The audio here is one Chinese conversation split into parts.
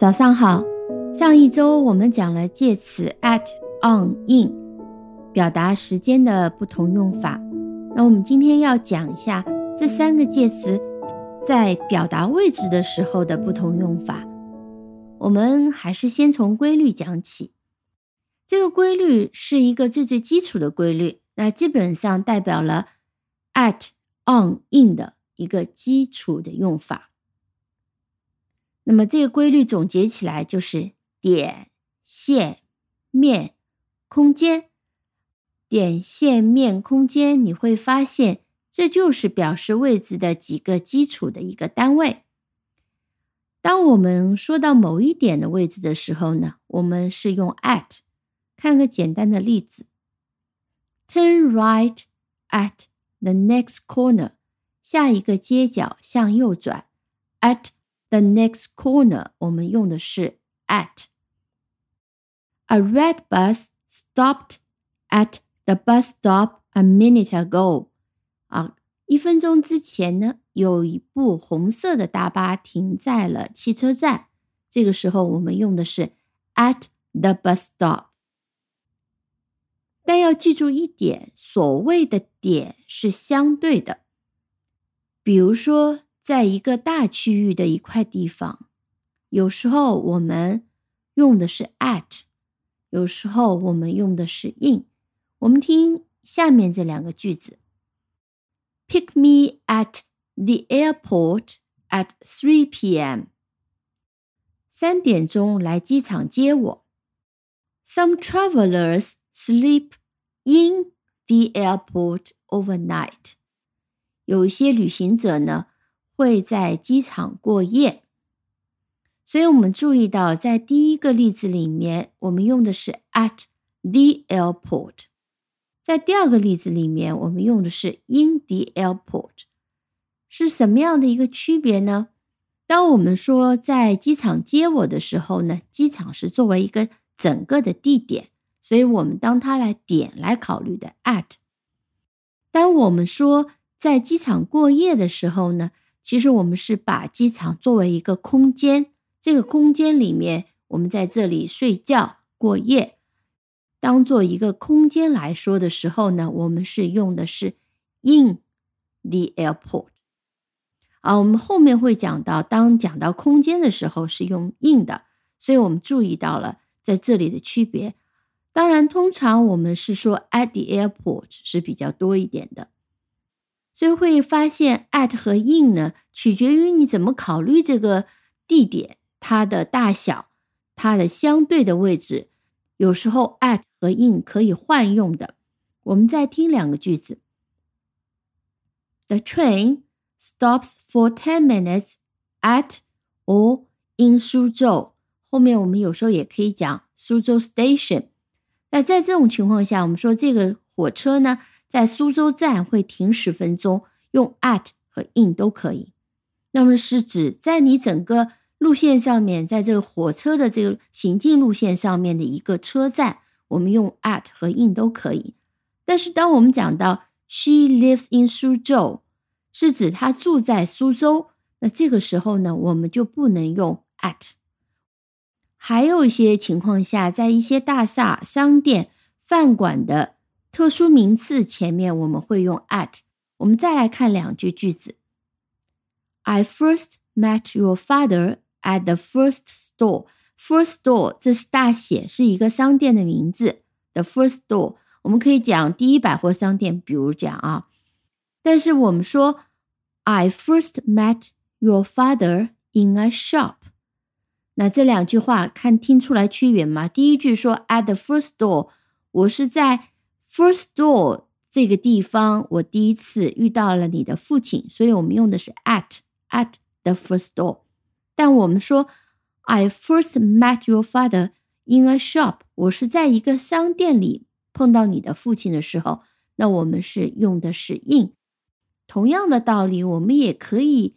早上好，上一周我们讲了介词 at、on、in，表达时间的不同用法。那我们今天要讲一下这三个介词在表达位置的时候的不同用法。我们还是先从规律讲起。这个规律是一个最最基础的规律，那基本上代表了 at、on、in 的一个基础的用法。那么这个规律总结起来就是点、线、面、空间。点、线、面、空间，你会发现这就是表示位置的几个基础的一个单位。当我们说到某一点的位置的时候呢，我们是用 at。看个简单的例子：Turn right at the next corner，下一个街角向右转。at The next corner，我们用的是 at。A red bus stopped at the bus stop a minute ago。啊，一分钟之前呢，有一部红色的大巴停在了汽车站。这个时候我们用的是 at the bus stop。但要记住一点，所谓的点是相对的，比如说。在一个大区域的一块地方，有时候我们用的是 at，有时候我们用的是 in。我们听下面这两个句子：Pick me at the airport at three p.m. 三点钟来机场接我。Some travelers sleep in the airport overnight。有一些旅行者呢。 会在机场过夜，所以我们注意到，在第一个例子里面，我们用的是 at the airport；在第二个例子里面，我们用的是 in the airport。是什么样的一个区别呢？当我们说在机场接我的时候呢，机场是作为一个整个的地点，所以我们当它来点来考虑的 at。当我们说在机场过夜的时候呢？其实我们是把机场作为一个空间，这个空间里面，我们在这里睡觉过夜，当做一个空间来说的时候呢，我们是用的是 in the airport。啊，我们后面会讲到，当讲到空间的时候是用 in 的，所以我们注意到了在这里的区别。当然，通常我们是说 at the airport 是比较多一点的。所以会发现，at 和 in 呢，取决于你怎么考虑这个地点，它的大小，它的相对的位置。有时候 at 和 in 可以换用的。我们再听两个句子：The train stops for ten minutes at or in 苏州。后面我们有时候也可以讲苏州 station。那在这种情况下，我们说这个火车呢？在苏州站会停十分钟，用 at 和 in 都可以。那么是指在你整个路线上面，在这个火车的这个行进路线上面的一个车站，我们用 at 和 in 都可以。但是当我们讲到 she lives in 苏州，是指她住在苏州，那这个时候呢，我们就不能用 at。还有一些情况下，在一些大厦、商店、饭馆的。特殊名词前面我们会用 at。我们再来看两句句子：I first met your father at the first store。First store 这是大写，是一个商店的名字。The first store 我们可以讲第一百货商店，比如讲啊。但是我们说 I first met your father in a shop。那这两句话看听出来区别吗？第一句说 at the first store，我是在 First door 这个地方，我第一次遇到了你的父亲，所以我们用的是 at at the first door。但我们说 I first met your father in a shop，我是在一个商店里碰到你的父亲的时候，那我们是用的是 in。同样的道理，我们也可以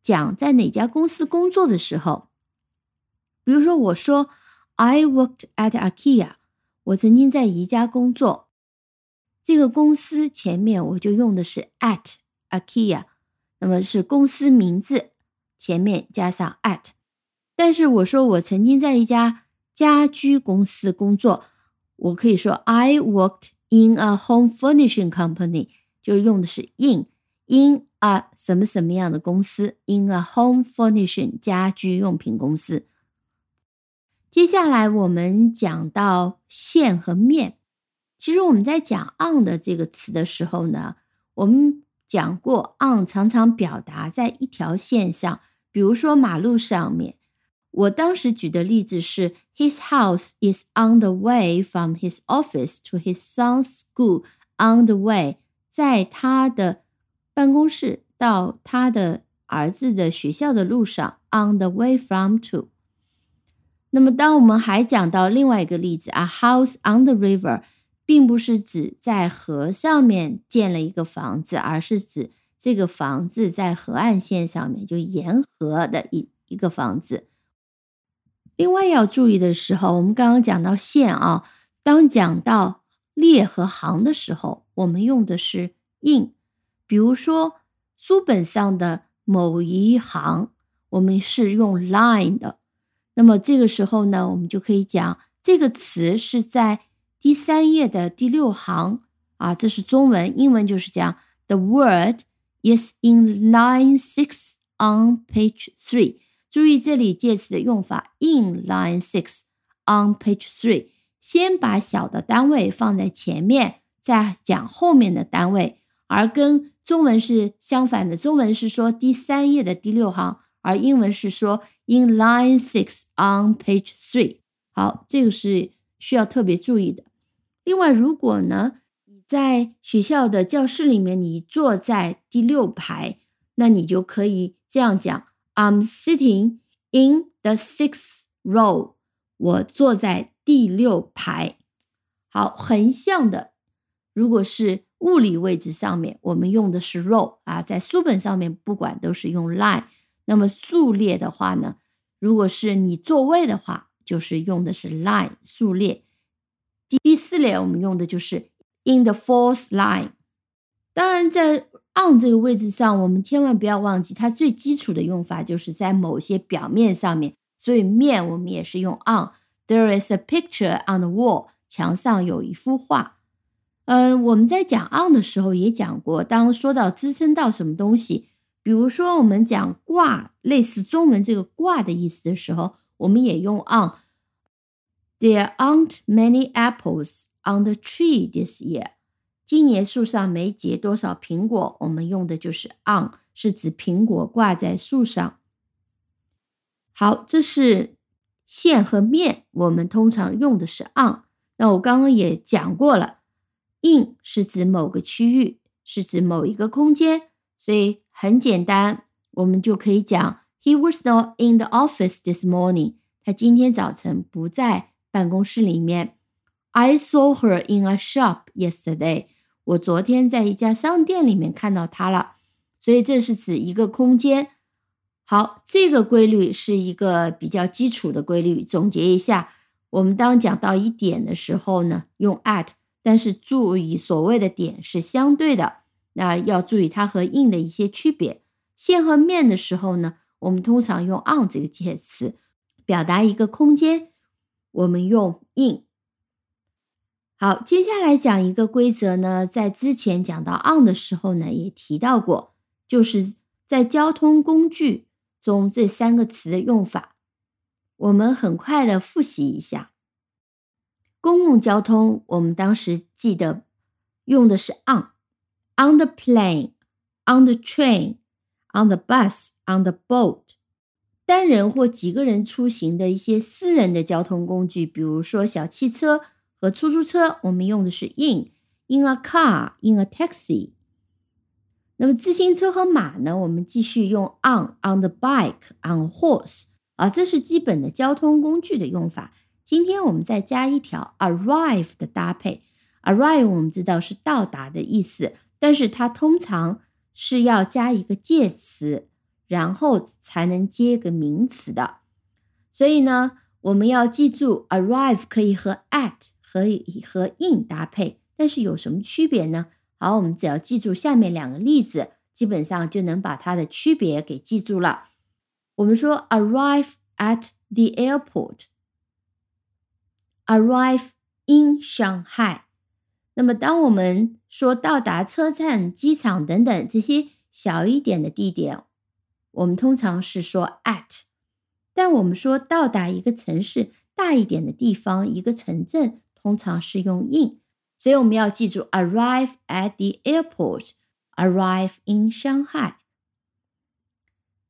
讲在哪家公司工作的时候，比如说我说 I worked at IKEA，我曾经在宜家工作。这个公司前面我就用的是 at IKEA，那么是公司名字前面加上 at。但是我说我曾经在一家家居公司工作，我可以说 I worked in a home furnishing company，就用的是 in in a 什么什么样的公司，in a home furnishing 家居用品公司。接下来我们讲到线和面。其实我们在讲 on 的这个词的时候呢，我们讲过 on 常常表达在一条线上，比如说马路上面。我当时举的例子是：His house is on the way from his office to his son's school. On the way，在他的办公室到他的儿子的学校的路上。On the way from to。那么，当我们还讲到另外一个例子啊 house on the river。并不是指在河上面建了一个房子，而是指这个房子在河岸线上面，就沿河的一一个房子。另外要注意的时候，我们刚刚讲到线啊，当讲到列和行的时候，我们用的是 in。比如说书本上的某一行，我们是用 line 的。那么这个时候呢，我们就可以讲这个词是在。第三页的第六行啊，这是中文，英文就是讲 The word is in line six on page three。注意这里介词的用法，in line six on page three。先把小的单位放在前面，再讲后面的单位，而跟中文是相反的。中文是说第三页的第六行，而英文是说 in line six on page three。好，这个是需要特别注意的。另外，如果呢你在学校的教室里面，你坐在第六排，那你就可以这样讲：I'm sitting in the sixth row。我坐在第六排。好，横向的，如果是物理位置上面，我们用的是 row 啊，在书本上面不管都是用 line。那么数列的话呢，如果是你座位的话，就是用的是 line 数列。第第四列，我们用的就是 in the fourth line。当然，在 on 这个位置上，我们千万不要忘记，它最基础的用法就是在某些表面上面。所以面我们也是用 on。There is a picture on the wall。墙上有一幅画。嗯，我们在讲 on 的时候也讲过，当说到支撑到什么东西，比如说我们讲挂，类似中文这个挂的意思的时候，我们也用 on。There aren't many apples on the tree this year。今年树上没结多少苹果，我们用的就是 on，是指苹果挂在树上。好，这是线和面，我们通常用的是 on。那我刚刚也讲过了，in 是指某个区域，是指某一个空间，所以很简单，我们就可以讲 He was not in the office this morning。他今天早晨不在。办公室里面，I saw her in a shop yesterday。我昨天在一家商店里面看到她了。所以这是指一个空间。好，这个规律是一个比较基础的规律。总结一下，我们当讲到一点的时候呢，用 at，但是注意所谓的点是相对的，那要注意它和 in 的一些区别。线和面的时候呢，我们通常用 on 这个介词表达一个空间。我们用 in。好，接下来讲一个规则呢，在之前讲到 on 的时候呢，也提到过，就是在交通工具中这三个词的用法，我们很快的复习一下。公共交通，我们当时记得用的是 on，on the plane，on the train On the bus，on the boat。单人或几个人出行的一些私人的交通工具，比如说小汽车和出租车，我们用的是 in，in a car，in a taxi。那么自行车和马呢，我们继续用 on，on the bike，on horse。啊，这是基本的交通工具的用法。今天我们再加一条 arrive 的搭配，arrive 我们知道是到达的意思，但是它通常是要加一个介词。然后才能接个名词的，所以呢，我们要记住，arrive 可以和 at 和和 in 搭配，但是有什么区别呢？好，我们只要记住下面两个例子，基本上就能把它的区别给记住了。我们说 arrive at the airport. Arrive in Shanghai. 那么，当我们说到达车站、机场等等这些小一点的地点，我们通常是说 at。但我们说到达一个城市大一点的地方，一个城镇，通常是用 in。所以我们要记住 arrive at the airport，arrive in Shanghai。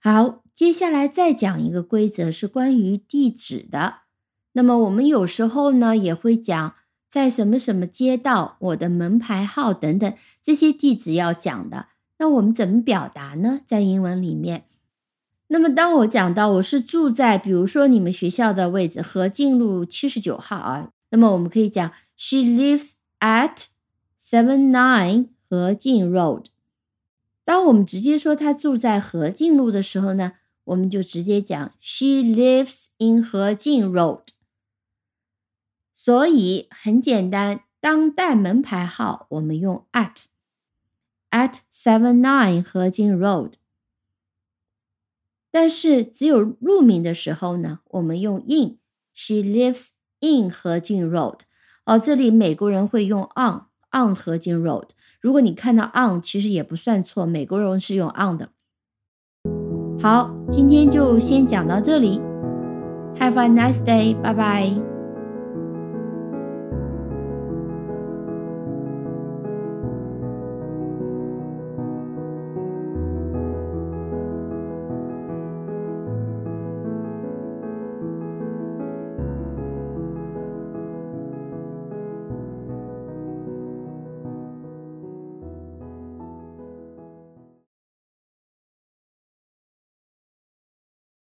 好，接下来再讲一个规则，是关于地址的。那么我们有时候呢也会讲在什么什么街道，我的门牌号等等这些地址要讲的。那我们怎么表达呢？在英文里面，那么当我讲到我是住在，比如说你们学校的位置和进路七十九号啊，那么我们可以讲 She lives at seven nine 和进 road。当我们直接说她住在和进路的时候呢，我们就直接讲 She lives in 和进 road。所以很简单，当带门牌号，我们用 at at seven nine 和进 road。但是只有路名的时候呢，我们用 in。She lives in 合金 road。哦，这里美国人会用 on on 合金 road。如果你看到 on，其实也不算错，美国人是用 on 的。好，今天就先讲到这里。Have a nice day，拜拜。